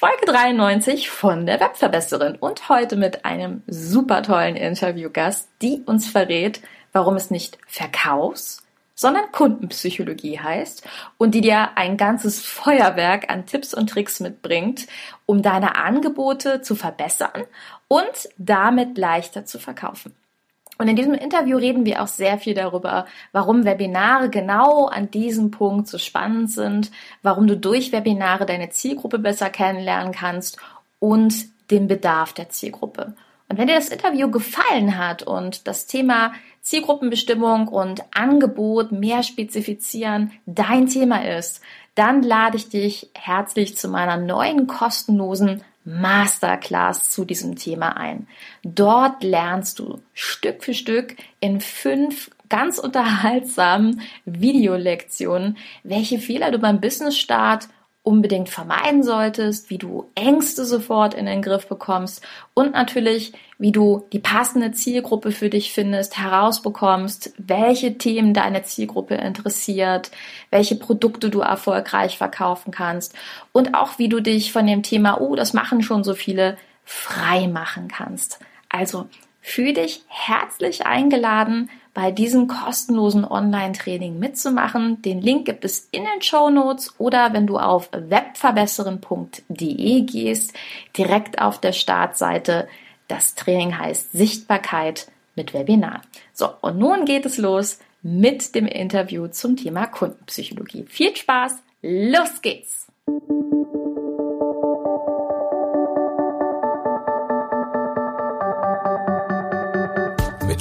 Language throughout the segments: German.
Folge 93 von der Webverbesserin und heute mit einem super tollen Interviewgast, die uns verrät, warum es nicht Verkaufs, sondern Kundenpsychologie heißt und die dir ein ganzes Feuerwerk an Tipps und Tricks mitbringt, um deine Angebote zu verbessern und damit leichter zu verkaufen. Und in diesem Interview reden wir auch sehr viel darüber, warum Webinare genau an diesem Punkt so spannend sind, warum du durch Webinare deine Zielgruppe besser kennenlernen kannst und den Bedarf der Zielgruppe. Und wenn dir das Interview gefallen hat und das Thema Zielgruppenbestimmung und Angebot mehr spezifizieren dein Thema ist, dann lade ich dich herzlich zu meiner neuen kostenlosen Masterclass zu diesem Thema ein. Dort lernst du Stück für Stück in fünf ganz unterhaltsamen Videolektionen, welche Fehler du beim Business Start unbedingt vermeiden solltest, wie du Ängste sofort in den Griff bekommst und natürlich, wie du die passende Zielgruppe für dich findest, herausbekommst, welche Themen deine Zielgruppe interessiert, welche Produkte du erfolgreich verkaufen kannst und auch wie du dich von dem Thema, oh, das machen schon so viele, frei machen kannst. Also fühl dich herzlich eingeladen, bei diesem kostenlosen Online-Training mitzumachen. Den Link gibt es in den Show Notes oder wenn du auf webverbesseren.de gehst, direkt auf der Startseite. Das Training heißt Sichtbarkeit mit Webinar. So, und nun geht es los mit dem Interview zum Thema Kundenpsychologie. Viel Spaß, los geht's!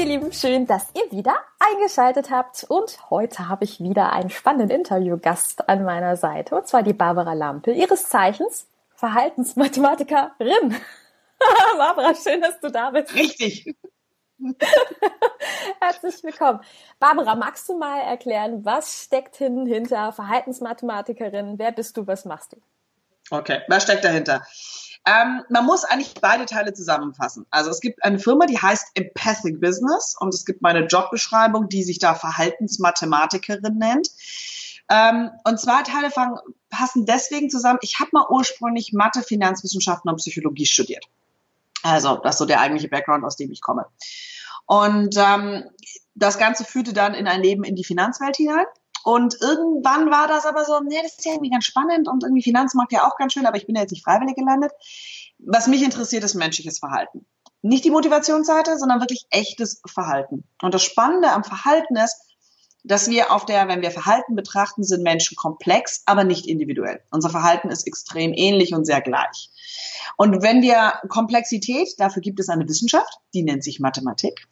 Ihr Lieben, schön, dass ihr wieder eingeschaltet habt. Und heute habe ich wieder einen spannenden Interviewgast an meiner Seite. Und zwar die Barbara Lampe, ihres Zeichens Verhaltensmathematikerin. Barbara, schön, dass du da bist. Richtig. Herzlich willkommen. Barbara, magst du mal erklären, was steckt hinter Verhaltensmathematikerin? Wer bist du? Was machst du? Okay, was steckt dahinter? Ähm, man muss eigentlich beide Teile zusammenfassen. Also es gibt eine Firma, die heißt Empathic Business und es gibt meine Jobbeschreibung, die sich da Verhaltensmathematikerin nennt. Ähm, und zwei Teile fangen, passen deswegen zusammen. Ich habe mal ursprünglich Mathe, Finanzwissenschaften und Psychologie studiert. Also das ist so der eigentliche Background, aus dem ich komme. Und ähm, das Ganze führte dann in ein Leben in die Finanzwelt hinein. Und irgendwann war das aber so, nee, das ist ja irgendwie ganz spannend und irgendwie Finanzmarkt ja auch ganz schön, aber ich bin ja jetzt nicht freiwillig gelandet. Was mich interessiert, ist menschliches Verhalten. Nicht die Motivationsseite, sondern wirklich echtes Verhalten. Und das Spannende am Verhalten ist, dass wir auf der, wenn wir Verhalten betrachten, sind Menschen komplex, aber nicht individuell. Unser Verhalten ist extrem ähnlich und sehr gleich. Und wenn wir Komplexität, dafür gibt es eine Wissenschaft, die nennt sich Mathematik.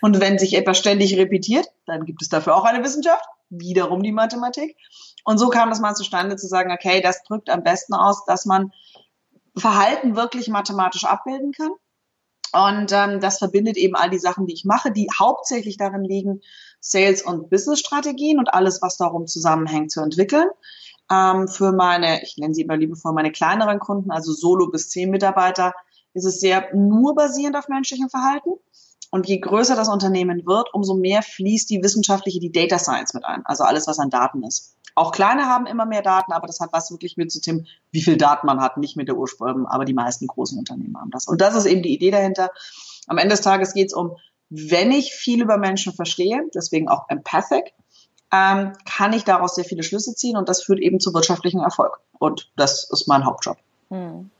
Und wenn sich etwas ständig repetiert, dann gibt es dafür auch eine Wissenschaft, wiederum die Mathematik. Und so kam das mal zustande zu sagen, okay, das drückt am besten aus, dass man Verhalten wirklich mathematisch abbilden kann. Und ähm, das verbindet eben all die Sachen, die ich mache, die hauptsächlich darin liegen, Sales- und Business-Strategien und alles, was darum zusammenhängt, zu entwickeln. Ähm, für meine, ich nenne sie immer liebevoll meine kleineren Kunden, also Solo bis zehn Mitarbeiter, ist es sehr nur basierend auf menschlichem Verhalten. Und je größer das Unternehmen wird, umso mehr fließt die wissenschaftliche, die Data Science mit ein. Also alles, was an Daten ist. Auch kleine haben immer mehr Daten, aber das hat was wirklich mit zu dem, wie viel Daten man hat, nicht mit der Ursprung, aber die meisten großen Unternehmen haben das. Und das ist eben die Idee dahinter. Am Ende des Tages geht es um, wenn ich viel über Menschen verstehe, deswegen auch empathic, ähm, kann ich daraus sehr viele Schlüsse ziehen und das führt eben zu wirtschaftlichem Erfolg. Und das ist mein Hauptjob. Hm.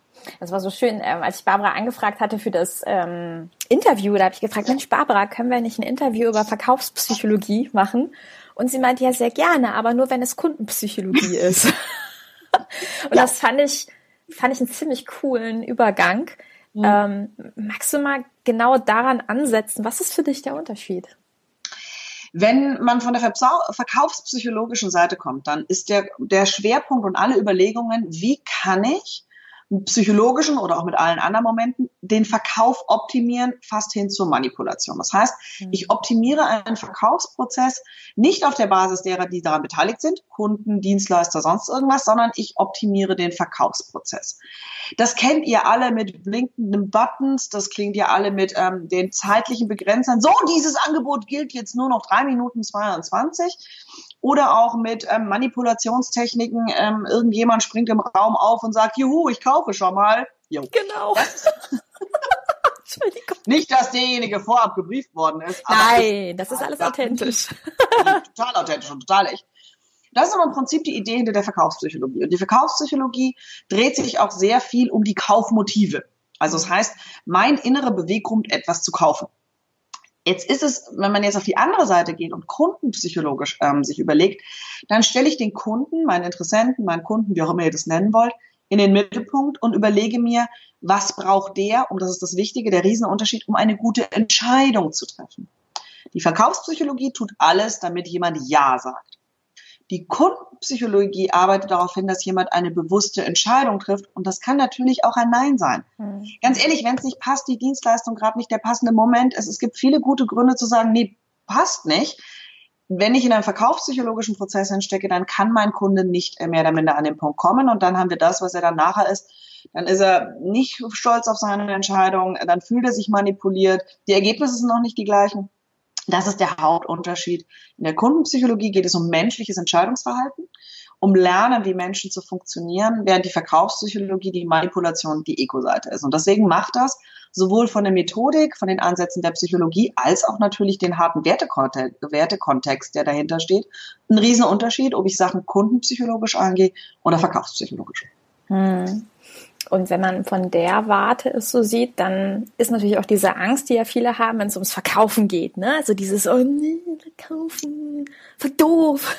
Das war so schön, ähm, als ich Barbara angefragt hatte für das ähm, Interview, da habe ich gefragt, Mensch, Barbara, können wir nicht ein Interview über Verkaufspsychologie machen? Und sie meinte, ja, sehr gerne, aber nur wenn es Kundenpsychologie ist. und ja. das fand ich, fand ich einen ziemlich coolen Übergang. Mhm. Ähm, magst du mal genau daran ansetzen? Was ist für dich der Unterschied? Wenn man von der verkaufspsychologischen Seite kommt, dann ist der, der Schwerpunkt und alle Überlegungen, wie kann ich psychologischen oder auch mit allen anderen Momenten, den Verkauf optimieren fast hin zur Manipulation. Das heißt, mhm. ich optimiere einen Verkaufsprozess nicht auf der Basis derer, die daran beteiligt sind, Kunden, Dienstleister, sonst irgendwas, sondern ich optimiere den Verkaufsprozess. Das kennt ihr alle mit blinkenden Buttons, das klingt ihr alle mit ähm, den zeitlichen Begrenzern. So, dieses Angebot gilt jetzt nur noch drei Minuten 22 oder auch mit ähm, Manipulationstechniken. Ähm, irgendjemand springt im Raum auf und sagt, juhu, ich kaufe schon mal. Jo. Genau. Nicht, dass derjenige vorab gebrieft worden ist. Nein, das ist alles authentisch. total authentisch und total echt. Das ist aber im Prinzip die Idee hinter der Verkaufspsychologie. Und die Verkaufspsychologie dreht sich auch sehr viel um die Kaufmotive. Also das heißt, mein innerer Beweggrund, etwas zu kaufen. Jetzt ist es, wenn man jetzt auf die andere Seite geht und kundenpsychologisch ähm, sich überlegt, dann stelle ich den Kunden, meinen Interessenten, meinen Kunden, wie auch immer ihr das nennen wollt, in den Mittelpunkt und überlege mir, was braucht der, und das ist das Wichtige, der Riesenunterschied, um eine gute Entscheidung zu treffen. Die Verkaufspsychologie tut alles, damit jemand Ja sagt. Die Kundenpsychologie arbeitet darauf hin, dass jemand eine bewusste Entscheidung trifft. Und das kann natürlich auch ein Nein sein. Mhm. Ganz ehrlich, wenn es nicht passt, die Dienstleistung gerade nicht der passende Moment ist, es gibt viele gute Gründe zu sagen, nee, passt nicht. Wenn ich in einem verkaufspsychologischen Prozess entstecke, dann kann mein Kunde nicht mehr oder minder an den Punkt kommen. Und dann haben wir das, was er dann nachher ist. Dann ist er nicht stolz auf seine Entscheidung. Dann fühlt er sich manipuliert. Die Ergebnisse sind noch nicht die gleichen. Das ist der Hauptunterschied. In der Kundenpsychologie geht es um menschliches Entscheidungsverhalten, um Lernen, wie Menschen zu funktionieren, während die Verkaufspsychologie die Manipulation die Ego-Seite ist. Und deswegen macht das sowohl von der Methodik, von den Ansätzen der Psychologie, als auch natürlich den harten Wertekontext, der dahinter steht, einen riesen Unterschied, ob ich Sachen kundenpsychologisch angehe oder verkaufspsychologisch. Hm. Und wenn man von der Warte es so sieht, dann ist natürlich auch diese Angst, die ja viele haben, wenn es ums Verkaufen geht. Ne? Also dieses, oh nee, verkaufen, voll doof.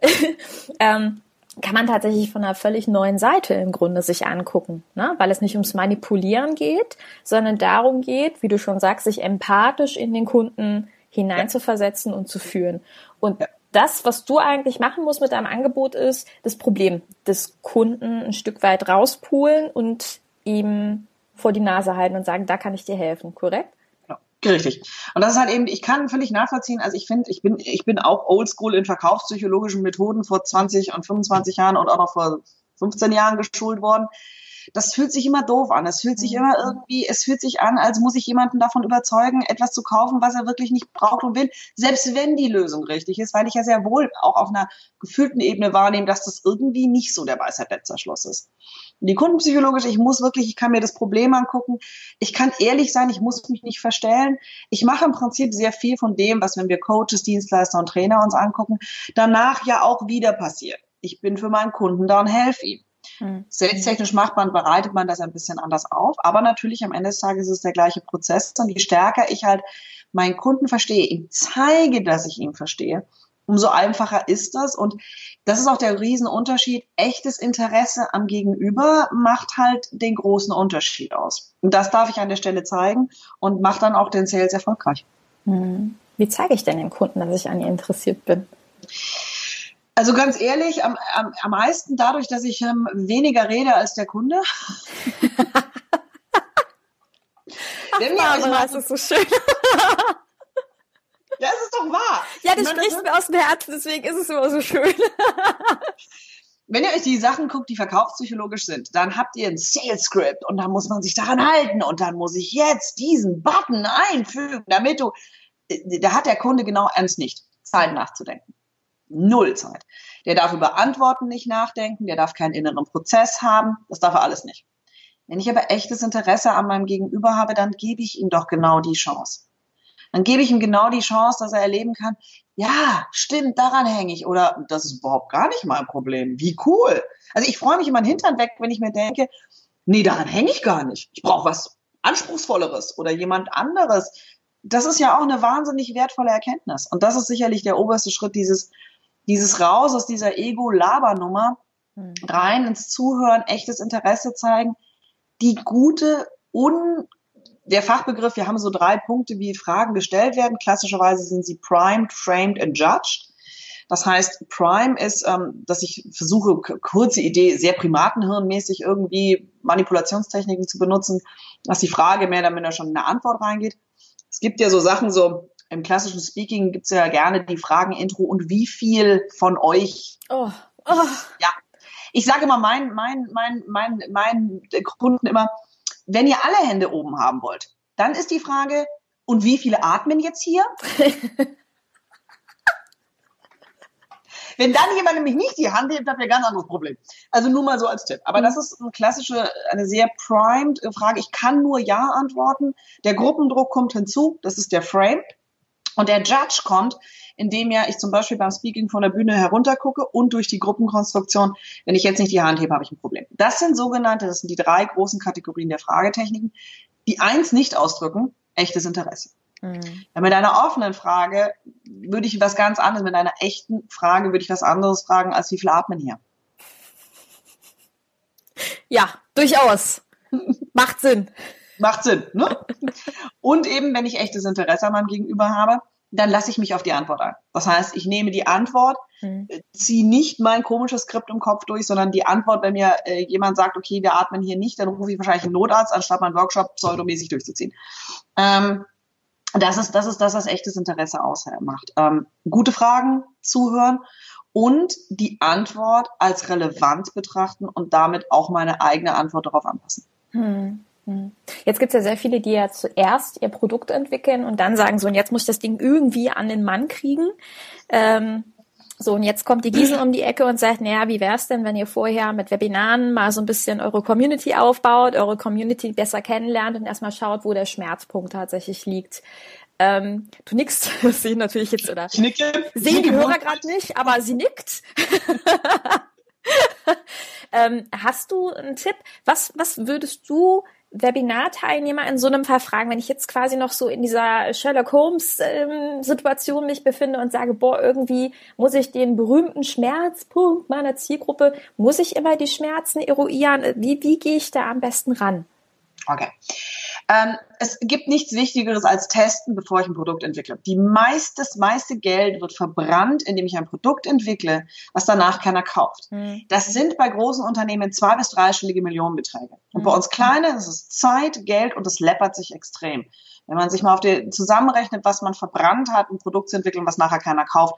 ähm, kann man tatsächlich von einer völlig neuen Seite im Grunde sich angucken, ne? weil es nicht ums Manipulieren geht, sondern darum geht, wie du schon sagst, sich empathisch in den Kunden hineinzuversetzen und zu führen. Und ja das, was du eigentlich machen musst mit deinem Angebot, ist das Problem des Kunden ein Stück weit rauspulen und ihm vor die Nase halten und sagen, da kann ich dir helfen, korrekt? Ja, richtig. Und das ist halt eben, ich kann völlig nachvollziehen, also ich finde, ich bin, ich bin auch oldschool in verkaufspsychologischen Methoden vor 20 und 25 Jahren und auch noch vor 15 Jahren geschult worden das fühlt sich immer doof an. Es fühlt sich mhm. immer irgendwie, es fühlt sich an, als muss ich jemanden davon überzeugen, etwas zu kaufen, was er wirklich nicht braucht und will. Selbst wenn die Lösung richtig ist, weil ich ja sehr wohl auch auf einer gefühlten Ebene wahrnehme, dass das irgendwie nicht so der Weisheit letzter Schluss ist. Die kundenpsychologische, ich muss wirklich, ich kann mir das Problem angucken. Ich kann ehrlich sein, ich muss mich nicht verstellen. Ich mache im Prinzip sehr viel von dem, was, wenn wir Coaches, Dienstleister und Trainer uns angucken, danach ja auch wieder passiert. Ich bin für meinen Kunden da und helfe ihm. Mhm. Selbsttechnisch macht man, bereitet man das ein bisschen anders auf, aber natürlich am Ende des Tages ist es der gleiche Prozess. Und je stärker ich halt meinen Kunden verstehe, ihm zeige, dass ich ihn verstehe, umso einfacher ist das. Und das ist auch der Riesenunterschied. Echtes Interesse am Gegenüber macht halt den großen Unterschied aus. Und das darf ich an der Stelle zeigen und macht dann auch den Sales erfolgreich. Mhm. Wie zeige ich denn den Kunden, dass ich an ihr interessiert bin? Also ganz ehrlich, am, am, am meisten dadurch, dass ich ähm, weniger rede als der Kunde. Wenn ihr euch mal, das ist so schön. ja, es ist doch wahr. Ja, das spricht mir aus dem Herzen, deswegen ist es immer so schön. Wenn ihr euch die Sachen guckt, die verkaufspsychologisch sind, dann habt ihr ein Sales Script und dann muss man sich daran halten und dann muss ich jetzt diesen Button einfügen, damit du, äh, da hat der Kunde genau ernst nicht, Zeit nachzudenken null Zeit. Der darf über Antworten nicht nachdenken, der darf keinen inneren Prozess haben, das darf er alles nicht. Wenn ich aber echtes Interesse an meinem Gegenüber habe, dann gebe ich ihm doch genau die Chance. Dann gebe ich ihm genau die Chance, dass er erleben kann, ja, stimmt, daran hänge ich oder das ist überhaupt gar nicht mein Problem. Wie cool. Also ich freue mich immer den Hintern weg, wenn ich mir denke, nee, daran hänge ich gar nicht. Ich brauche was Anspruchsvolleres oder jemand anderes. Das ist ja auch eine wahnsinnig wertvolle Erkenntnis. Und das ist sicherlich der oberste Schritt dieses dieses Raus aus dieser Ego-Labernummer mhm. rein ins Zuhören, echtes Interesse zeigen, die gute, un, der Fachbegriff, wir haben so drei Punkte, wie Fragen gestellt werden. Klassischerweise sind sie primed, framed and judged. Das heißt, Prime ist, ähm, dass ich versuche, kurze Idee, sehr primatenhirnmäßig irgendwie Manipulationstechniken zu benutzen, dass die Frage mehr oder minder schon in eine Antwort reingeht. Es gibt ja so Sachen, so im klassischen Speaking gibt's ja gerne die Fragen-Intro und wie viel von euch oh. Oh. ja, ich sage immer meinen mein, mein, mein, mein Kunden immer, wenn ihr alle Hände oben haben wollt, dann ist die Frage, und wie viele atmen jetzt hier? Wenn dann jemand nämlich nicht die Hand hebt, hat wir ein ganz anderes Problem. Also nur mal so als Tipp. Aber das ist eine klassische, eine sehr primed Frage. Ich kann nur Ja antworten. Der Gruppendruck kommt hinzu. Das ist der Frame. Und der Judge kommt, indem ja ich zum Beispiel beim Speaking von der Bühne heruntergucke und durch die Gruppenkonstruktion, wenn ich jetzt nicht die Hand hebe, habe ich ein Problem. Das sind sogenannte, das sind die drei großen Kategorien der Fragetechniken, die eins nicht ausdrücken, echtes Interesse. Mhm. mit einer offenen Frage würde ich was ganz anderes, mit einer echten Frage würde ich was anderes fragen, als wie viel atmen hier? Ja, durchaus. Macht Sinn. Macht Sinn, ne? Und eben, wenn ich echtes Interesse an meinem Gegenüber habe, dann lasse ich mich auf die Antwort ein. Das heißt, ich nehme die Antwort, mhm. ziehe nicht mein komisches Skript im Kopf durch, sondern die Antwort, wenn mir äh, jemand sagt, okay, wir atmen hier nicht, dann rufe ich wahrscheinlich einen Notarzt, anstatt meinen Workshop pseudomäßig durchzuziehen. Ähm, das ist, das ist das, was echtes Interesse ausmacht. Ähm, gute Fragen, zuhören und die Antwort als relevant betrachten und damit auch meine eigene Antwort darauf anpassen. Hm. Hm. Jetzt gibt es ja sehr viele, die ja zuerst ihr Produkt entwickeln und dann sagen so, und jetzt muss ich das Ding irgendwie an den Mann kriegen. Ähm, so, und jetzt kommt die Gießen um die Ecke und sagt, naja, wie wär's denn, wenn ihr vorher mit Webinaren mal so ein bisschen eure Community aufbaut, eure Community besser kennenlernt und erstmal schaut, wo der Schmerzpunkt tatsächlich liegt. Ähm, du nickst, das sehen natürlich jetzt, oder? Ich nicke. Sehen die Hörer gerade nicht, aber sie nickt. ähm, hast du einen Tipp? Was, was würdest du Webinarteilnehmer in so einem Fall fragen, wenn ich jetzt quasi noch so in dieser Sherlock Holmes ähm, Situation mich befinde und sage, boah, irgendwie muss ich den berühmten Schmerzpunkt meiner Zielgruppe, muss ich immer die Schmerzen eruieren? Wie, wie gehe ich da am besten ran? Okay. Ähm, es gibt nichts Wichtigeres als testen, bevor ich ein Produkt entwickle. Die meist, das meiste Geld wird verbrannt, indem ich ein Produkt entwickle, was danach keiner kauft. Mhm. Das sind bei großen Unternehmen zwei bis dreistellige Millionenbeträge. Und mhm. bei uns kleine, das ist Zeit, Geld und das läppert sich extrem. Wenn man sich mal auf die zusammenrechnet, was man verbrannt hat, ein Produkt zu entwickeln, was nachher keiner kauft,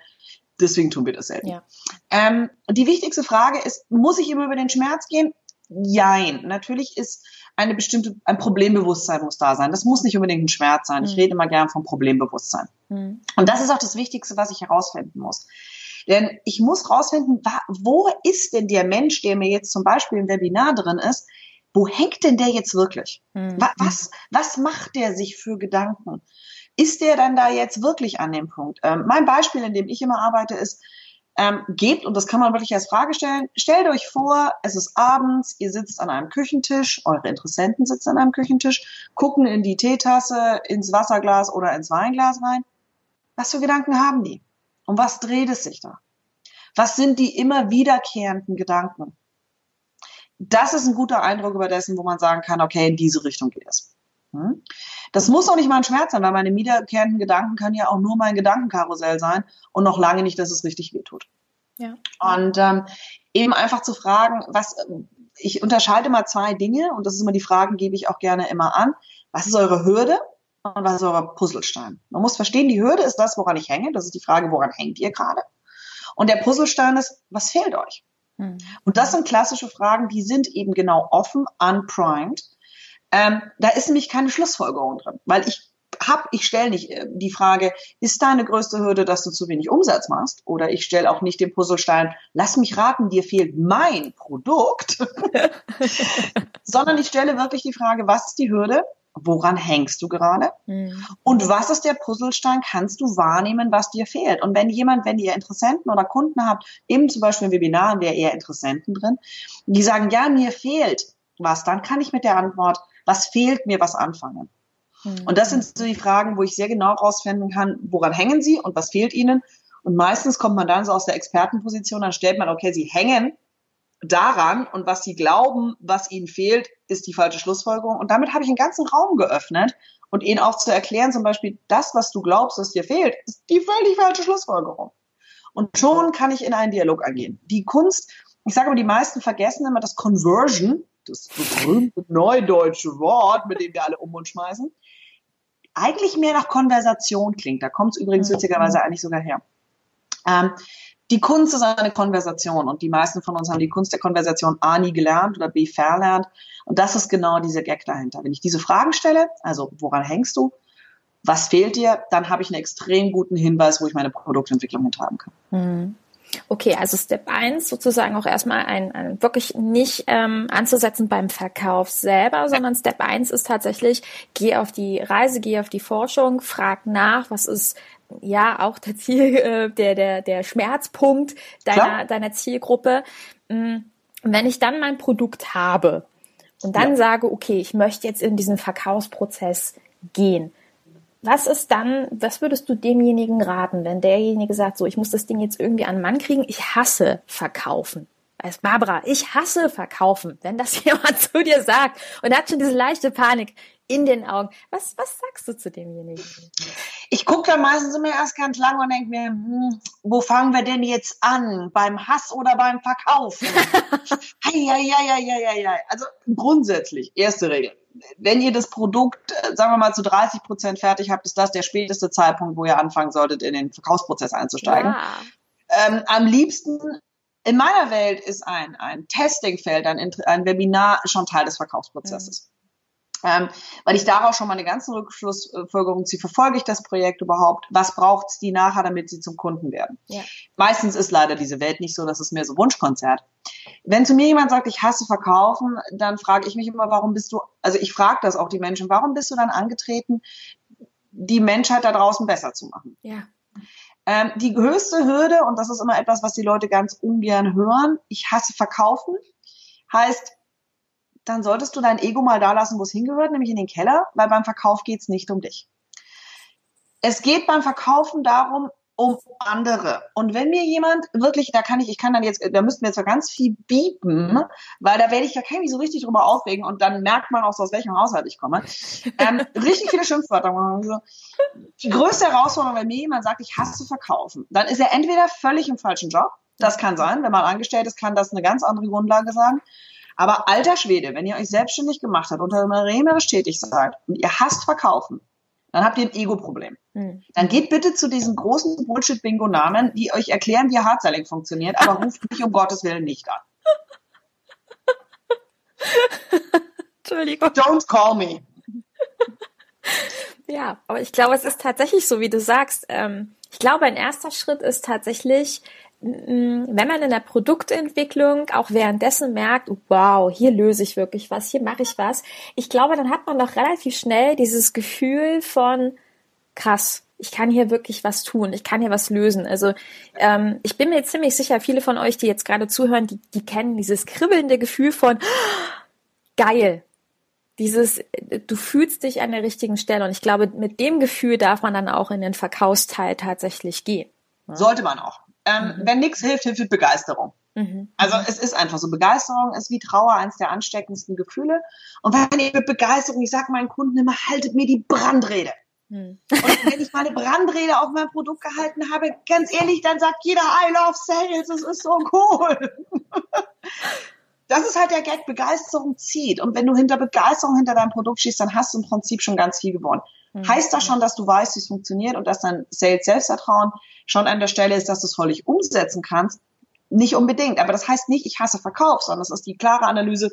deswegen tun wir das selten. Ja. Ähm, die wichtigste Frage ist, muss ich immer über den Schmerz gehen? Jein. Natürlich ist eine bestimmte, ein Problembewusstsein muss da sein. Das muss nicht unbedingt ein Schmerz sein. Ich mhm. rede immer gern vom Problembewusstsein. Mhm. Und das ist auch das Wichtigste, was ich herausfinden muss. Denn ich muss herausfinden, wo ist denn der Mensch, der mir jetzt zum Beispiel im Webinar drin ist, wo hängt denn der jetzt wirklich? Mhm. Was, was macht der sich für Gedanken? Ist der dann da jetzt wirklich an dem Punkt? Ähm, mein Beispiel, in dem ich immer arbeite, ist, ähm, gebt, und das kann man wirklich als Frage stellen, stellt euch vor, es ist abends, ihr sitzt an einem Küchentisch, eure Interessenten sitzen an einem Küchentisch, gucken in die Teetasse, ins Wasserglas oder ins Weinglas rein. Was für Gedanken haben die? Um was dreht es sich da? Was sind die immer wiederkehrenden Gedanken? Das ist ein guter Eindruck über dessen, wo man sagen kann, okay, in diese Richtung geht es. Hm? Das muss auch nicht mal ein Schmerz sein, weil meine wiederkehrenden Gedanken können ja auch nur mein Gedankenkarussell sein und noch lange nicht, dass es richtig wehtut. Ja. Und ähm, eben einfach zu fragen, was ich unterscheide mal zwei Dinge und das ist immer die Fragen, gebe ich auch gerne immer an. Was ist eure Hürde und was ist euer Puzzlestein? Man muss verstehen, die Hürde ist das, woran ich hänge. Das ist die Frage, woran hängt ihr gerade? Und der Puzzlestein ist, was fehlt euch? Hm. Und das sind klassische Fragen, die sind eben genau offen, unprimed ähm, da ist nämlich keine Schlussfolgerung drin, weil ich hab, ich stelle nicht äh, die Frage, ist deine größte Hürde, dass du zu wenig Umsatz machst? Oder ich stelle auch nicht den Puzzlestein, lass mich raten, dir fehlt mein Produkt, sondern ich stelle wirklich die Frage, was ist die Hürde? Woran hängst du gerade? Mhm. Und was ist der Puzzlestein? Kannst du wahrnehmen, was dir fehlt? Und wenn jemand, wenn ihr Interessenten oder Kunden habt, eben zum Beispiel im Webinar haben wir eher Interessenten drin, die sagen, ja, mir fehlt was, dann kann ich mit der Antwort was fehlt mir, was anfangen? Und das sind so die Fragen, wo ich sehr genau rausfinden kann, woran hängen sie und was fehlt ihnen. Und meistens kommt man dann so aus der Expertenposition, dann stellt man, okay, sie hängen daran und was sie glauben, was ihnen fehlt, ist die falsche Schlussfolgerung. Und damit habe ich einen ganzen Raum geöffnet und ihnen auch zu erklären, zum Beispiel, das, was du glaubst, was dir fehlt, ist die völlig falsche Schlussfolgerung. Und schon kann ich in einen Dialog eingehen. Die Kunst, ich sage aber, die meisten vergessen immer das Conversion, das berühmte neudeutsche Wort, mit dem wir alle um uns schmeißen, eigentlich mehr nach Konversation klingt. Da kommt es übrigens mhm. witzigerweise eigentlich sogar her. Ähm, die Kunst ist eine Konversation und die meisten von uns haben die Kunst der Konversation A nie gelernt oder B verlernt. Und das ist genau dieser Gag dahinter. Wenn ich diese Fragen stelle, also woran hängst du? Was fehlt dir? Dann habe ich einen extrem guten Hinweis, wo ich meine Produktentwicklung hintragen kann. Mhm. Okay, also Step 1 sozusagen auch erstmal ein, ein wirklich nicht ähm, anzusetzen beim Verkauf selber, sondern Step 1 ist tatsächlich, geh auf die Reise, geh auf die Forschung, frag nach, was ist ja auch der Ziel, äh, der, der, der Schmerzpunkt deiner, deiner Zielgruppe. Mm, wenn ich dann mein Produkt habe und dann ja. sage, okay, ich möchte jetzt in diesen Verkaufsprozess gehen, was ist dann, was würdest du demjenigen raten, wenn derjenige sagt, so, ich muss das Ding jetzt irgendwie an den Mann kriegen, ich hasse verkaufen? Weiß Barbara, ich hasse verkaufen. Wenn das jemand zu dir sagt und hat schon diese leichte Panik in den Augen, was, was sagst du zu demjenigen? Ich gucke dann meistens immer erst ganz lang und denke mir, hm, wo fangen wir denn jetzt an? Beim Hass oder beim Verkaufen? ja, ja, ja, ja, ja, ja. Also grundsätzlich, erste Regel. Wenn ihr das Produkt, äh, sagen wir mal, zu 30 Prozent fertig habt, ist das der späteste Zeitpunkt, wo ihr anfangen solltet, in den Verkaufsprozess einzusteigen. Ja. Ähm, am liebsten in meiner Welt ist ein, ein Testingfeld, ein, ein Webinar schon Teil des Verkaufsprozesses. Ähm, weil ich daraus schon mal eine ganze Rückschlussfolgerung ziehe, verfolge ich das Projekt überhaupt? Was braucht es die nachher, damit sie zum Kunden werden? Ja. Meistens ist leider diese Welt nicht so, dass es mehr so Wunschkonzert. Wenn zu mir jemand sagt, ich hasse Verkaufen, dann frage ich mich immer, warum bist du, also ich frage das auch die Menschen, warum bist du dann angetreten, die Menschheit da draußen besser zu machen? Ja. Ähm, die höchste Hürde, und das ist immer etwas, was die Leute ganz ungern hören, ich hasse Verkaufen, heißt, dann solltest du dein Ego mal da lassen, wo es hingehört, nämlich in den Keller, weil beim Verkauf geht es nicht um dich. Es geht beim Verkaufen darum, um andere. Und wenn mir jemand wirklich, da kann ich, ich kann dann jetzt, da müssten wir jetzt ganz viel biepen, weil da werde ich ja kein so richtig drüber aufregen und dann merkt man auch so, aus welchem Haushalt ich komme. Ähm, richtig viele Schimpfwörter. Also, die größte Herausforderung, wenn mir jemand sagt, ich hasse verkaufen, dann ist er entweder völlig im falschen Job. Das kann sein. Wenn man angestellt ist, kann das eine ganz andere Grundlage sein. Aber alter Schwede, wenn ihr euch selbstständig gemacht habt, unternehmerisch tätig seid und ihr hasst verkaufen, dann habt ihr ein Ego-Problem. Mhm. Dann geht bitte zu diesen großen Bullshit-Bingo-Namen, die euch erklären, wie Hardselling funktioniert, aber ruft mich um Gottes Willen nicht an. Entschuldigung. Don't call me. Ja, aber ich glaube, es ist tatsächlich so, wie du sagst. Ähm, ich glaube, ein erster Schritt ist tatsächlich, wenn man in der Produktentwicklung auch währenddessen merkt, wow, hier löse ich wirklich was, hier mache ich was, ich glaube, dann hat man doch relativ schnell dieses Gefühl von krass, ich kann hier wirklich was tun, ich kann hier was lösen. Also ähm, ich bin mir ziemlich sicher, viele von euch, die jetzt gerade zuhören, die, die kennen dieses kribbelnde Gefühl von geil. Dieses, du fühlst dich an der richtigen Stelle. Und ich glaube, mit dem Gefühl darf man dann auch in den Verkaufsteil tatsächlich gehen. Sollte man auch. Ähm, mhm. Wenn nichts hilft, hilft Begeisterung. Mhm. Also es ist einfach so. Begeisterung ist wie Trauer eines der ansteckendsten Gefühle. Und wenn ich mit Begeisterung, ich sage meinen Kunden immer, haltet mir die Brandrede. Mhm. Und wenn ich meine Brandrede auf mein Produkt gehalten habe, ganz ehrlich, dann sagt jeder, I love sales, es ist so cool. das ist halt der Gag, Begeisterung zieht. Und wenn du hinter Begeisterung hinter deinem Produkt schießt, dann hast du im Prinzip schon ganz viel gewonnen. Mhm. Heißt das schon, dass du weißt, wie es funktioniert und dass dein Sales Selbstvertrauen schon an der Stelle ist, dass du es völlig umsetzen kannst? Nicht unbedingt. Aber das heißt nicht, ich hasse Verkauf, sondern es ist die klare Analyse,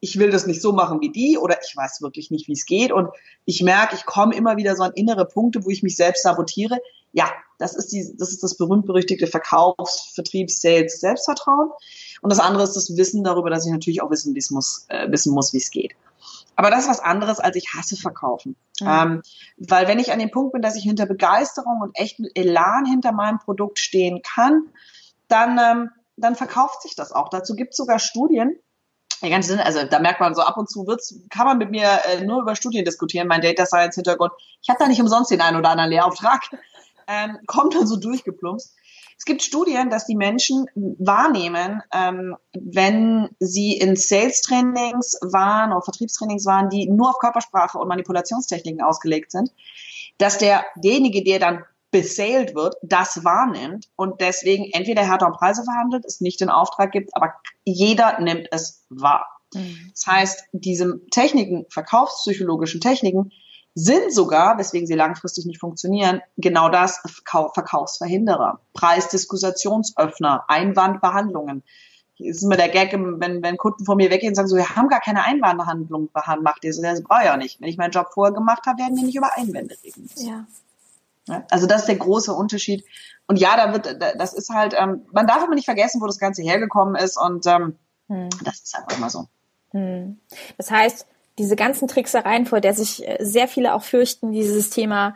ich will das nicht so machen wie die oder ich weiß wirklich nicht, wie es geht und ich merke, ich komme immer wieder so an innere Punkte, wo ich mich selbst sabotiere. Ja, das ist die, das ist das berühmt-berüchtigte Verkaufs-, Vertriebs-, Sales-, Selbstvertrauen. Und das andere ist das Wissen darüber, dass ich natürlich auch wissen, muss, äh, wissen muss, wie es geht. Aber das ist was anderes, als ich hasse verkaufen. Mhm. Ähm, weil wenn ich an dem Punkt bin, dass ich hinter Begeisterung und echten Elan hinter meinem Produkt stehen kann, dann, ähm, dann verkauft sich das auch. Dazu gibt es sogar Studien, ja, ganz Sinn, also da merkt man so ab und zu wird's, kann man mit mir äh, nur über Studien diskutieren, mein Data Science Hintergrund. Ich habe da nicht umsonst den einen oder anderen Lehrauftrag. Ähm, kommt dann so durchgeplumpst. Es gibt Studien, dass die Menschen wahrnehmen, ähm, wenn sie in Sales-Trainings waren oder Vertriebstrainings waren, die nur auf Körpersprache und Manipulationstechniken ausgelegt sind, dass der, derjenige, der dann besailed wird, das wahrnimmt und deswegen entweder härter um Preise verhandelt, es nicht den Auftrag gibt, aber jeder nimmt es wahr. Mhm. Das heißt, diese Techniken, verkaufspsychologischen Techniken, sind sogar, weswegen sie langfristig nicht funktionieren, genau das Verkaufsverhinderer, Preisdiskussionsöffner, Einwandbehandlungen. Hier ist immer der Gag, wenn, wenn Kunden von mir weggehen und sagen so, wir haben gar keine Einwandbehandlung, macht ihr so, das brauche ich ja nicht. Wenn ich meinen Job vorher gemacht habe, werden wir nicht über Einwände reden Ja. Also das ist der große Unterschied. Und ja, da wird, das ist halt, ähm, man darf aber nicht vergessen, wo das Ganze hergekommen ist und ähm, hm. das ist einfach mal so. Hm. Das heißt, diese ganzen Tricksereien, vor der sich äh, sehr viele auch fürchten, dieses Thema,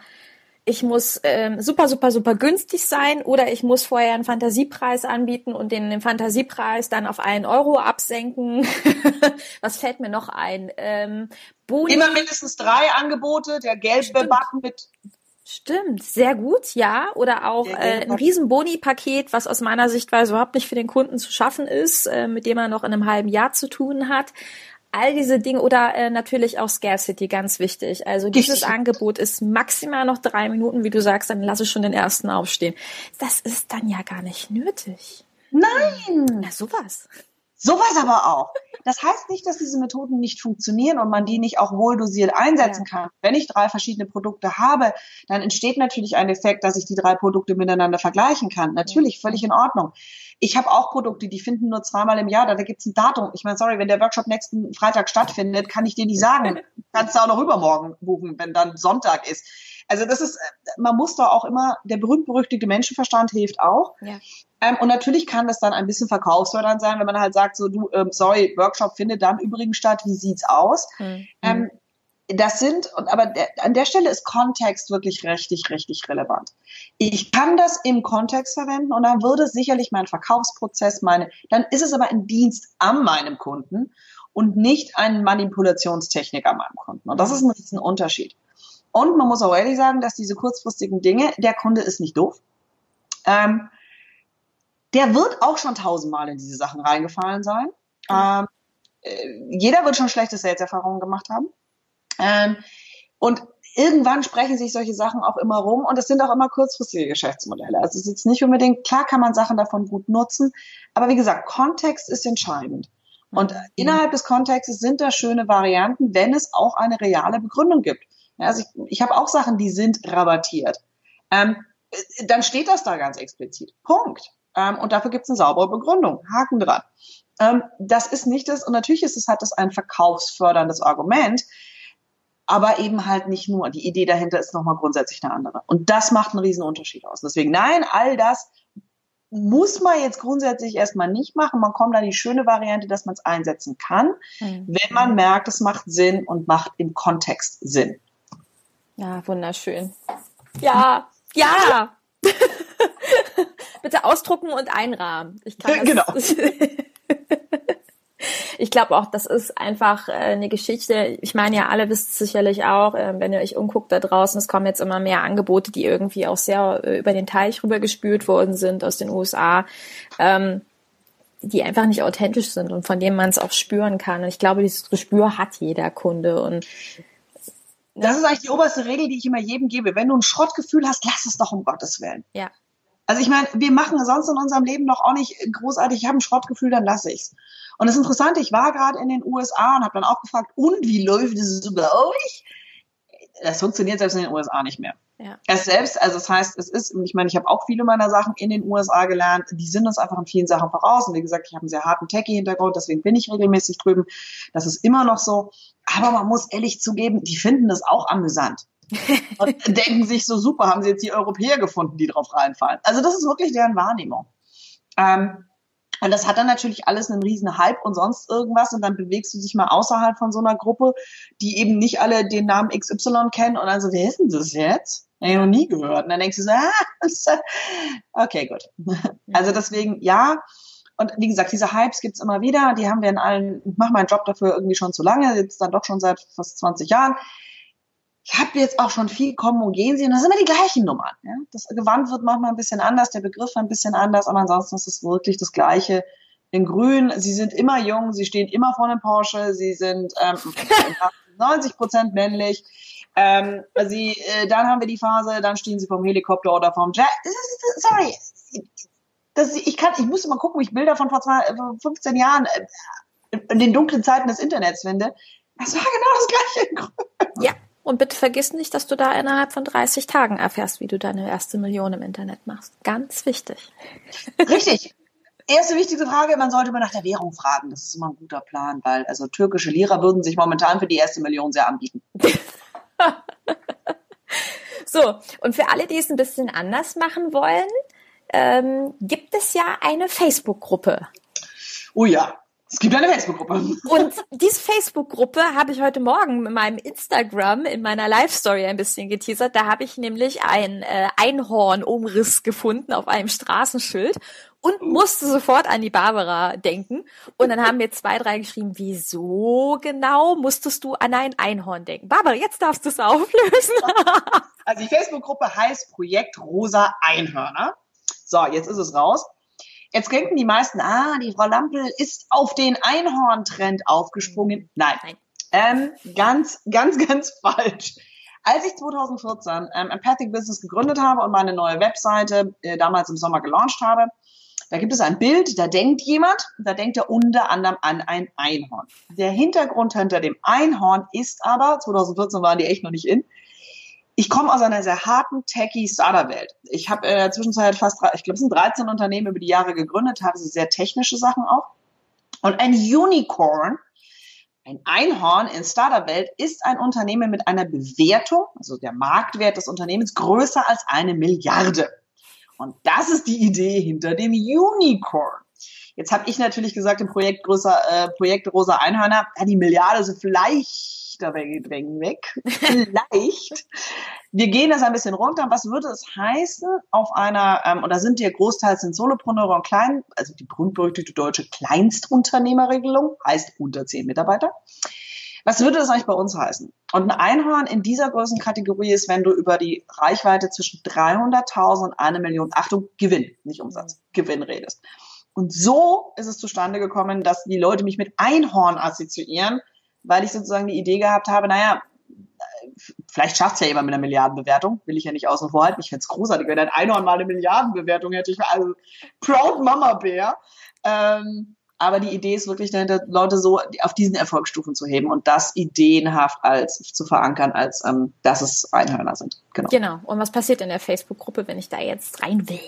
ich muss ähm, super, super, super günstig sein oder ich muss vorher einen Fantasiepreis anbieten und den, den Fantasiepreis dann auf einen Euro absenken. Was fällt mir noch ein? Ähm, Boni. Immer mindestens drei Angebote, der gelbe Button mit Stimmt, sehr gut, ja. Oder auch äh, ein riesen Boni-Paket, was aus meiner Sichtweise überhaupt nicht für den Kunden zu schaffen ist, äh, mit dem er noch in einem halben Jahr zu tun hat. All diese Dinge oder äh, natürlich auch Scarcity, ganz wichtig. Also dieses Angebot ist maximal noch drei Minuten, wie du sagst, dann lass ich schon den ersten aufstehen. Das ist dann ja gar nicht nötig. Nein! Na, sowas. Sowas aber auch. Das heißt nicht, dass diese Methoden nicht funktionieren und man die nicht auch wohl dosiert einsetzen ja. kann. Wenn ich drei verschiedene Produkte habe, dann entsteht natürlich ein Effekt, dass ich die drei Produkte miteinander vergleichen kann. Natürlich, völlig in Ordnung. Ich habe auch Produkte, die finden nur zweimal im Jahr, da, da gibt es ein Datum. Ich meine, sorry, wenn der Workshop nächsten Freitag stattfindet, kann ich dir nicht sagen. Kannst du auch noch übermorgen buchen, wenn dann Sonntag ist. Also das ist, man muss da auch immer, der berühmt-berüchtigte Menschenverstand hilft auch. Ja. Ähm, und natürlich kann das dann ein bisschen verkaufsfördernd sein, wenn man halt sagt, so du, ähm, sorry, Workshop findet dann übrigens statt, wie sieht's aus? Mhm. Ähm, das sind, aber der, an der Stelle ist Kontext wirklich richtig, richtig relevant. Ich kann das im Kontext verwenden und dann würde sicherlich mein Verkaufsprozess meine, dann ist es aber ein Dienst an meinem Kunden und nicht eine Manipulationstechnik an meinem Kunden. Und das ist ein riesen Unterschied. Und man muss auch ehrlich sagen, dass diese kurzfristigen Dinge, der Kunde ist nicht doof. Ähm, der wird auch schon tausendmal in diese Sachen reingefallen sein. Ähm, äh, jeder wird schon schlechte Sales-Erfahrungen gemacht haben. Ähm, und irgendwann sprechen sich solche Sachen auch immer rum und es sind auch immer kurzfristige Geschäftsmodelle. Also es ist jetzt nicht unbedingt, klar kann man Sachen davon gut nutzen, aber wie gesagt, Kontext ist entscheidend. Und mhm. innerhalb des Kontextes sind da schöne Varianten, wenn es auch eine reale Begründung gibt. Also ich, ich habe auch Sachen, die sind rabattiert. Ähm, äh, dann steht das da ganz explizit. Punkt. Ähm, und dafür gibt es eine saubere Begründung. Haken dran. Ähm, das ist nicht das, und natürlich ist es halt das ein verkaufsförderndes Argument, aber eben halt nicht nur. Die Idee dahinter ist nochmal grundsätzlich eine andere. Und das macht einen riesen Unterschied aus. Deswegen, nein, all das muss man jetzt grundsätzlich erstmal nicht machen. Man kommt da die schöne Variante, dass man es einsetzen kann, mhm. wenn man merkt, es macht Sinn und macht im Kontext Sinn. Ja, wunderschön. Ja, ja. Bitte ausdrucken und einrahmen. Ich kann das, genau. ich glaube auch, das ist einfach äh, eine Geschichte. Ich meine ja, alle wisst es sicherlich auch, äh, wenn ihr euch umguckt da draußen, es kommen jetzt immer mehr Angebote, die irgendwie auch sehr äh, über den Teich rüber gespült worden sind aus den USA. Ähm, die einfach nicht authentisch sind und von denen man es auch spüren kann. Und ich glaube, dieses Gespür hat jeder Kunde. Und das ist eigentlich die oberste Regel, die ich immer jedem gebe. Wenn du ein Schrottgefühl hast, lass es doch um Gottes Willen. Ja. Also ich meine, wir machen sonst in unserem Leben doch auch nicht großartig, ich habe ein Schrottgefühl, dann lasse ich's. Und das Interessante, ich war gerade in den USA und habe dann auch gefragt, und wie läuft es so bei euch? Das funktioniert selbst in den USA nicht mehr. Ja. Es selbst, also das heißt, es ist, ich meine, ich habe auch viele meiner Sachen in den USA gelernt, die sind uns einfach in vielen Sachen voraus. Und wie gesagt, ich habe einen sehr harten Techie-Hintergrund, deswegen bin ich regelmäßig drüben. Das ist immer noch so. Aber man muss ehrlich zugeben, die finden das auch amüsant und denken sich so super, haben sie jetzt die Europäer gefunden, die drauf reinfallen. Also das ist wirklich deren Wahrnehmung. Ähm, und das hat dann natürlich alles einen riesen Hype und sonst irgendwas und dann bewegst du dich mal außerhalb von so einer Gruppe, die eben nicht alle den Namen XY kennen und dann so, wer ist denn das jetzt? Hab ich noch nie gehört. Und dann denkst du so, ah, okay, gut. Also deswegen, ja. Und wie gesagt, diese Hypes gibt's immer wieder. Die haben wir in allen, ich mache meinen Job dafür irgendwie schon zu lange, jetzt dann doch schon seit fast 20 Jahren ich habe jetzt auch schon viel kommen und gehen sehen, das sind immer die gleichen Nummern. Ja? Das Gewand wird manchmal ein bisschen anders, der Begriff ein bisschen anders, aber ansonsten ist es wirklich das Gleiche in Grün. Sie sind immer jung, sie stehen immer vor einem Porsche, sie sind ähm, 90 Prozent männlich. Ähm, sie, äh, dann haben wir die Phase, dann stehen sie vom Helikopter oder vom Jet. Sorry, das, ich kann, ich musste mal gucken, wie ich Bilder von vor zwei, 15 Jahren äh, in den dunklen Zeiten des Internets finde. Das war genau das gleiche. Ja, und bitte vergiss nicht, dass du da innerhalb von 30 Tagen erfährst, wie du deine erste Million im Internet machst. Ganz wichtig. Richtig. Erste wichtige Frage, man sollte immer nach der Währung fragen. Das ist immer ein guter Plan, weil also türkische Lira würden sich momentan für die erste Million sehr anbieten. so, und für alle, die es ein bisschen anders machen wollen, ähm, gibt es ja eine Facebook-Gruppe. Oh ja, es gibt eine Facebook-Gruppe. Und diese Facebook-Gruppe habe ich heute Morgen mit meinem Instagram in meiner Live-Story ein bisschen geteasert. Da habe ich nämlich ein äh, Einhorn-Umriss gefunden auf einem Straßenschild und musste sofort an die Barbara denken. Und dann haben mir zwei, drei geschrieben, wieso genau musstest du an ein Einhorn denken? Barbara, jetzt darfst du es auflösen. also die Facebook-Gruppe heißt Projekt Rosa Einhörner. So, jetzt ist es raus. Jetzt denken die meisten, ah, die Frau Lampel ist auf den Einhorn-Trend aufgesprungen. Nein. Nein. Ähm, ganz, ganz, ganz falsch. Als ich 2014 ähm, Empathic Business gegründet habe und meine neue Webseite äh, damals im Sommer gelauncht habe, da gibt es ein Bild, da denkt jemand, da denkt er unter anderem an ein Einhorn. Der Hintergrund hinter dem Einhorn ist aber, 2014 waren die echt noch nicht in, ich komme aus einer sehr harten techie Starter-Welt. Ich habe in der Zwischenzeit fast, ich glaube, es sind 13 Unternehmen über die Jahre gegründet, habe sehr technische Sachen auch. Und ein Unicorn, ein Einhorn in Startup-Welt ist ein Unternehmen mit einer Bewertung, also der Marktwert des Unternehmens, größer als eine Milliarde. Und das ist die Idee hinter dem Unicorn. Jetzt habe ich natürlich gesagt, im Projekt größer, äh, Projekt Rosa Einhörner, ja, die Milliarde sind vielleicht drängen weg. Vielleicht. Wir gehen das ein bisschen runter. Was würde es heißen auf einer, ähm, da sind ja großteils sind Solopreneure und Klein, also die berühmt-berüchtigte deutsche Kleinstunternehmerregelung, heißt unter zehn Mitarbeiter. Was würde das eigentlich bei uns heißen? Und ein Einhorn in dieser Größenkategorie ist, wenn du über die Reichweite zwischen 300.000 und eine Million, Achtung, Gewinn, nicht Umsatz, Gewinn redest. Und so ist es zustande gekommen, dass die Leute mich mit Einhorn assoziieren, weil ich sozusagen die Idee gehabt habe, naja, vielleicht schafft es ja jemand mit einer Milliardenbewertung, will ich ja nicht außen vor halten. Ich fände es großartig, wenn ein Einhorn mal eine Milliardenbewertung hätte. Ich war also Proud Mama Bär. Ähm, aber die Idee ist wirklich dahinter, Leute so auf diesen Erfolgsstufen zu heben und das ideenhaft als zu verankern, als ähm, dass es Einhörner sind. Genau. Genau. Und was passiert in der Facebook-Gruppe, wenn ich da jetzt rein will?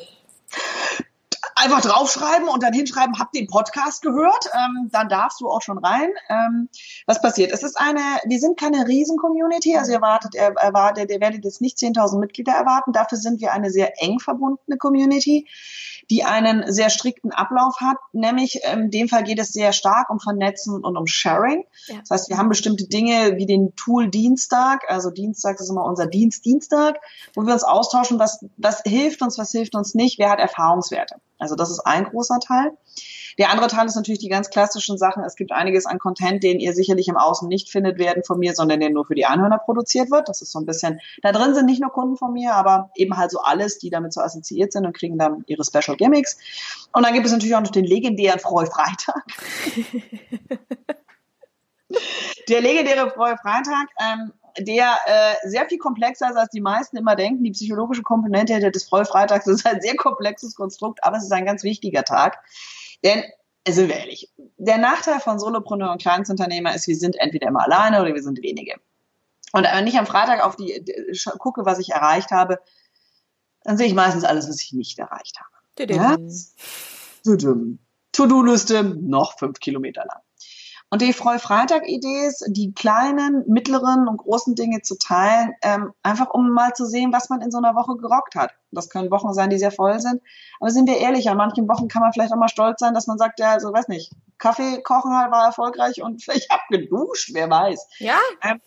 Einfach draufschreiben und dann hinschreiben, hab den Podcast gehört, ähm, dann darfst du auch schon rein. Ähm, was passiert? Es ist eine, wir sind keine Riesen-Community, also ihr erwartet, ihr erwartet, ihr werdet jetzt nicht 10.000 Mitglieder erwarten, dafür sind wir eine sehr eng verbundene Community die einen sehr strikten Ablauf hat. Nämlich in dem Fall geht es sehr stark um Vernetzen und um Sharing. Ja. Das heißt, wir haben bestimmte Dinge wie den Tool Dienstag. Also Dienstag ist immer unser Dienst Dienstag, wo wir uns austauschen, was, was hilft uns, was hilft uns nicht, wer hat Erfahrungswerte. Also das ist ein großer Teil. Der andere Teil ist natürlich die ganz klassischen Sachen. Es gibt einiges an Content, den ihr sicherlich im Außen nicht findet werden von mir, sondern der nur für die Anhörer produziert wird. Das ist so ein bisschen, da drin sind nicht nur Kunden von mir, aber eben halt so alles, die damit so assoziiert sind und kriegen dann ihre Special Gimmicks. Und dann gibt es natürlich auch noch den legendären Freu Freitag. der legendäre Freu Freitag, ähm, der äh, sehr viel komplexer ist, als die meisten immer denken. Die psychologische Komponente des Freufreitags ist ein sehr komplexes Konstrukt, aber es ist ein ganz wichtiger Tag. Denn, sind wir ehrlich, der Nachteil von Solopreneur und Kleinstunternehmer ist, wir sind entweder immer alleine oder wir sind wenige. Und wenn ich am Freitag auf die, gucke, was ich erreicht habe, dann sehe ich meistens alles, was ich nicht erreicht habe. Ja? To-Do-Liste noch fünf Kilometer lang. Und die Freu-Freitag-Idee ist, die kleinen, mittleren und großen Dinge zu teilen, ähm, einfach um mal zu sehen, was man in so einer Woche gerockt hat. Das können Wochen sein, die sehr voll sind. Aber sind wir ehrlich, an manchen Wochen kann man vielleicht auch mal stolz sein, dass man sagt, ja, also weiß nicht, Kaffee kochen halt war erfolgreich und ich habe geduscht, wer weiß. Ja. Ähm,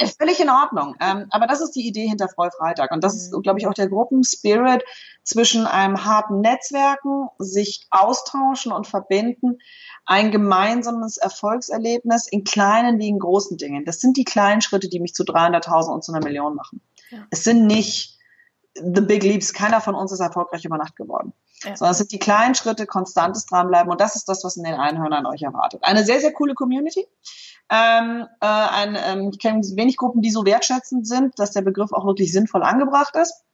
ist völlig in Ordnung. Ähm, aber das ist die Idee hinter Freufreitag. Und das ist, mhm. glaube ich, auch der Gruppenspirit zwischen einem harten Netzwerken, sich austauschen und verbinden, ein gemeinsames Erfolgserlebnis in kleinen wie in großen Dingen. Das sind die kleinen Schritte, die mich zu 300.000 und zu einer Million machen. Ja. Es sind nicht the big leaps. Keiner von uns ist erfolgreich über Nacht geworden. Ja. Sondern es sind die kleinen Schritte, konstantes dranbleiben und das ist das, was in den Einhörnern euch erwartet. Eine sehr, sehr coole Community. Ähm, äh, ein, ähm, ich kenne wenig Gruppen, die so wertschätzend sind, dass der Begriff auch wirklich sinnvoll angebracht ist.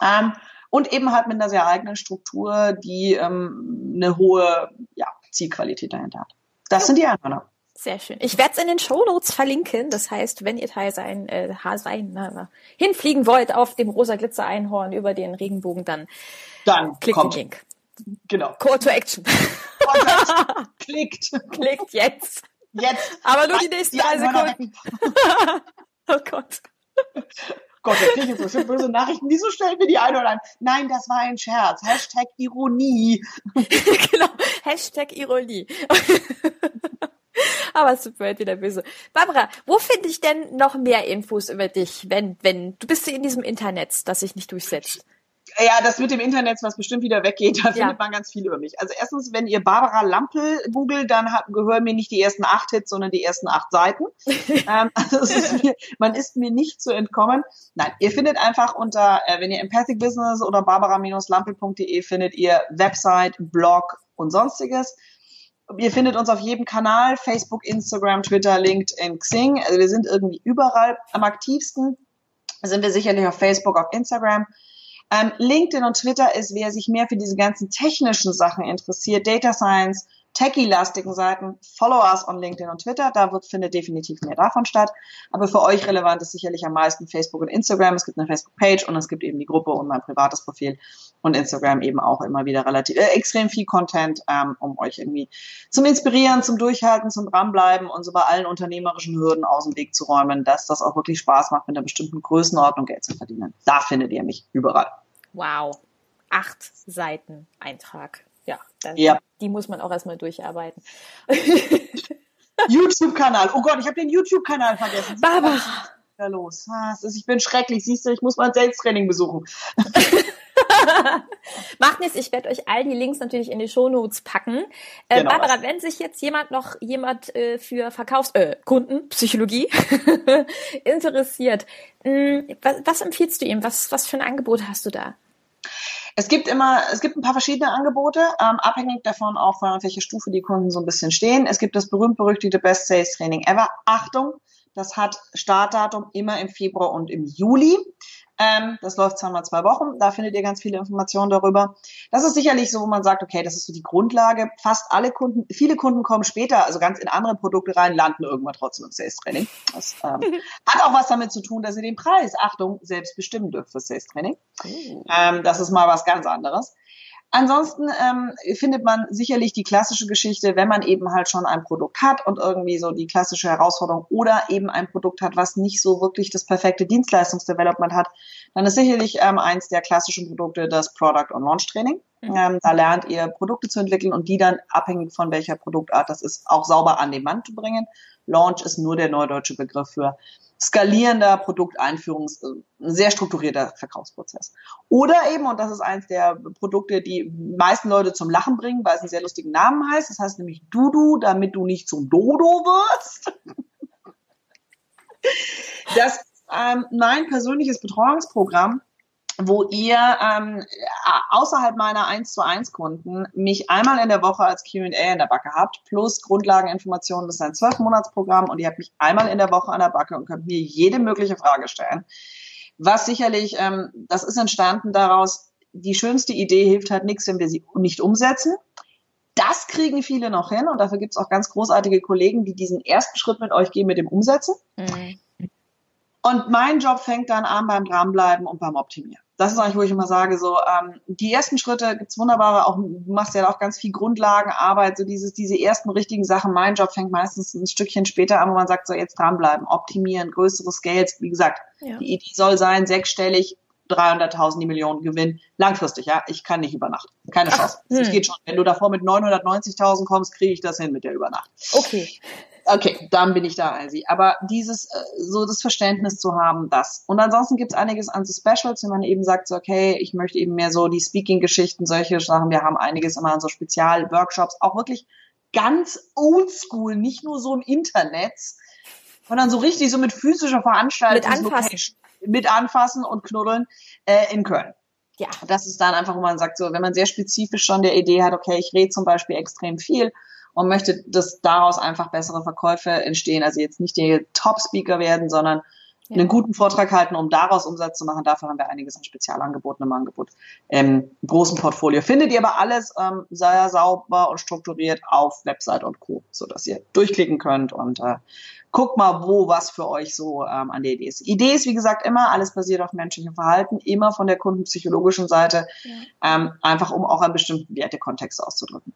Ähm, und eben halt mit einer sehr eigenen Struktur, die ähm, eine hohe ja, Zielqualität dahinter hat. Das sind die Einhörner. Sehr schön. Ich werde es in den Show Notes verlinken. Das heißt, wenn ihr Teil sein, äh, sein na, hinfliegen wollt auf dem rosa Glitzer Einhorn über den Regenbogen, dann, dann klickt kommt. den Link. Genau. Call to Action. Klickt. Klickt jetzt. Jetzt. Aber nur die nächsten drei Sekunden. oh Gott. Gott, jetzt kriege ich jetzt bestimmt böse Nachrichten. Wieso stellen wir die ein oder ein? Nein, das war ein Scherz. Hashtag Ironie. genau. Hashtag Ironie. Aber es wird wieder böse. Barbara, wo finde ich denn noch mehr Infos über dich, wenn, wenn, du bist in diesem Internet, das sich nicht durchsetzt? Ja, das mit dem Internet, was bestimmt wieder weggeht, da ja. findet man ganz viel über mich. Also erstens, wenn ihr Barbara Lampel googelt, dann hat, gehören mir nicht die ersten acht Hits, sondern die ersten acht Seiten. ähm, also ist mir, man ist mir nicht zu entkommen. Nein, ihr findet einfach unter, äh, wenn ihr Empathic Business oder barbara-lampel.de findet ihr Website, Blog und sonstiges. Ihr findet uns auf jedem Kanal, Facebook, Instagram, Twitter, LinkedIn, Xing. Also wir sind irgendwie überall. Am aktivsten sind wir sicherlich auf Facebook, auf Instagram. Ähm, LinkedIn und Twitter ist, wer sich mehr für diese ganzen technischen Sachen interessiert, Data Science, tech-elastigen Seiten, follow us on LinkedIn und Twitter, da wird, findet definitiv mehr davon statt. Aber für euch relevant ist sicherlich am meisten Facebook und Instagram. Es gibt eine Facebook-Page und es gibt eben die Gruppe und mein privates Profil und Instagram eben auch immer wieder relativ äh, extrem viel Content, ähm, um euch irgendwie zum Inspirieren, zum Durchhalten, zum Dranbleiben und so bei allen unternehmerischen Hürden aus dem Weg zu räumen, dass das auch wirklich Spaß macht, mit einer bestimmten Größenordnung Geld zu verdienen. Da findet ihr mich überall. Wow. Acht Seiten Eintrag. Ja, dann ja. die muss man auch erstmal durcharbeiten. YouTube-Kanal. Oh Gott, ich habe den YouTube-Kanal vergessen. Baba. Da los. Ich bin schrecklich. Siehst du, ich muss mein Selbsttraining besuchen. Macht nichts, ich werde euch all die Links natürlich in die Shownotes packen. Äh, genau, Barbara, wenn sich jetzt jemand noch jemand äh, für Verkaufs äh, Kundenpsychologie interessiert, mh, hm, was, was empfiehlst du ihm? Was, was für ein Angebot hast du da? Es gibt immer, es gibt ein paar verschiedene Angebote, ähm, abhängig davon auch von welcher Stufe die Kunden so ein bisschen stehen. Es gibt das berühmt-berüchtigte Best Sales Training Ever. Achtung, das hat Startdatum immer im Februar und im Juli. Ähm, das läuft zweimal zwei Wochen. Da findet ihr ganz viele Informationen darüber. Das ist sicherlich so, wo man sagt, okay, das ist so die Grundlage. Fast alle Kunden, viele Kunden kommen später, also ganz in andere Produkte rein, landen irgendwann trotzdem im Sales Training. Das ähm, hat auch was damit zu tun, dass ihr den Preis, Achtung, selbst bestimmen dürft für Sales Training. Oh. Ähm, das ist mal was ganz anderes. Ansonsten ähm, findet man sicherlich die klassische Geschichte, wenn man eben halt schon ein Produkt hat und irgendwie so die klassische Herausforderung oder eben ein Produkt hat, was nicht so wirklich das perfekte Dienstleistungsdevelopment hat, dann ist sicherlich ähm, eins der klassischen Produkte das Product und Launch Training. Mhm. Ähm, da lernt ihr Produkte zu entwickeln und die dann abhängig von welcher Produktart das ist, auch sauber an den Mann zu bringen. Launch ist nur der neudeutsche Begriff für skalierender Produkteinführungs, äh, sehr strukturierter Verkaufsprozess. Oder eben, und das ist eins der Produkte, die meisten Leute zum Lachen bringen, weil es einen sehr lustigen Namen heißt. Das heißt nämlich Dudu, damit du nicht zum Dodo wirst. Das ist ähm, mein persönliches Betreuungsprogramm, wo ihr ähm, außerhalb meiner 1 zu 1 Kunden mich einmal in der Woche als Q&A in der Backe habt, plus Grundlageninformationen, das ist ein 12-Monats-Programm und ihr habt mich einmal in der Woche an der Backe und könnt mir jede mögliche Frage stellen. Was sicherlich, ähm, das ist entstanden daraus, die schönste Idee hilft halt nichts, wenn wir sie nicht umsetzen. Das kriegen viele noch hin und dafür gibt es auch ganz großartige Kollegen, die diesen ersten Schritt mit euch gehen mit dem Umsetzen. Mhm. Und mein Job fängt dann an beim Dranbleiben und beim Optimieren. Das ist eigentlich, wo ich immer sage, so ähm, die ersten Schritte gibt's wunderbare, auch du machst ja auch ganz viel Grundlagenarbeit, so dieses, diese ersten richtigen Sachen. Mein Job fängt meistens ein Stückchen später an, wo man sagt, so jetzt dranbleiben, optimieren, größere Scales. Wie gesagt, ja. die Idee soll sein, sechsstellig, 300.000 die Millionen Gewinn, langfristig, ja. Ich kann nicht über Nacht. Keine Chance. Ach, hm. Das geht schon. Wenn du davor mit 990.000 kommst, kriege ich das hin mit der Übernacht. Okay. Okay, dann bin ich da, Alsi. Aber dieses, äh, so das Verständnis zu haben, das. Und ansonsten gibt's einiges an so Specials, wenn man eben sagt, so, okay, ich möchte eben mehr so die Speaking-Geschichten, solche Sachen. Wir haben einiges immer an so Spezial-Workshops, auch wirklich ganz oldschool, nicht nur so im Internet, sondern so richtig so mit physischer Veranstaltung. Mit anfassen. mit anfassen und knuddeln äh, in Köln. Ja. Das ist dann einfach, wo man sagt, so, wenn man sehr spezifisch schon der Idee hat, okay, ich rede zum Beispiel extrem viel und möchte, dass daraus einfach bessere Verkäufe entstehen. Also jetzt nicht die Top-Speaker werden, sondern ja. einen guten Vortrag halten, um daraus Umsatz zu machen. Dafür haben wir einiges an Spezialangeboten im Angebot. Ähm, großen Portfolio. Findet ihr aber alles ähm, sehr sauber und strukturiert auf Website und Co., so dass ihr durchklicken könnt und äh, guckt mal, wo was für euch so ähm, an der Idee ist. Idee ist, wie gesagt, immer, alles basiert auf menschlichem Verhalten, immer von der kundenpsychologischen Seite, ja. ähm, einfach um auch einen bestimmten Wertekontext auszudrücken.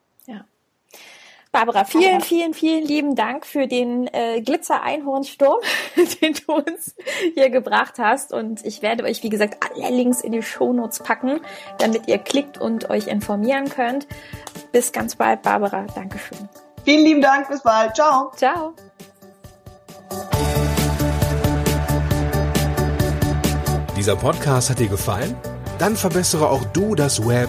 Barbara, vielen, vielen, vielen lieben Dank für den äh, Glitzer-Einhornsturm, den du uns hier gebracht hast. Und ich werde euch, wie gesagt, alle Links in die Shownotes packen, damit ihr klickt und euch informieren könnt. Bis ganz bald, Barbara. Dankeschön. Vielen lieben Dank. Bis bald. Ciao. Ciao. Dieser Podcast hat dir gefallen? Dann verbessere auch du das Web